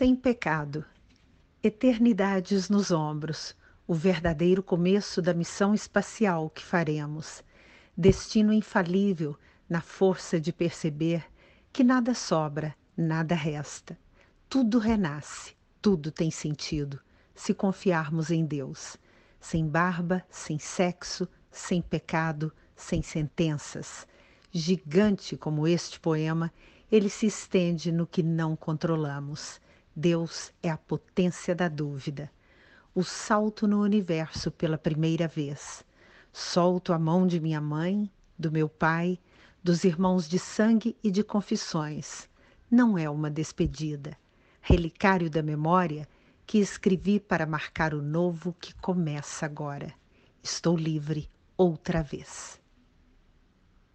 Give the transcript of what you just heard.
Sem pecado. Eternidades nos ombros, o verdadeiro começo da missão espacial que faremos. Destino infalível na força de perceber que nada sobra, nada resta. Tudo renasce, tudo tem sentido, se confiarmos em Deus. Sem barba, sem sexo, sem pecado, sem sentenças. Gigante como este poema, ele se estende no que não controlamos. Deus é a potência da dúvida. O salto no universo pela primeira vez. Solto a mão de minha mãe, do meu pai, dos irmãos de sangue e de confissões. Não é uma despedida. Relicário da memória que escrevi para marcar o novo que começa agora. Estou livre outra vez.